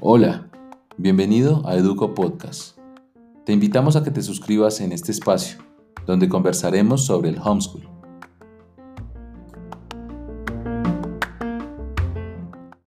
Hola, bienvenido a Educo Podcast. Te invitamos a que te suscribas en este espacio, donde conversaremos sobre el homeschool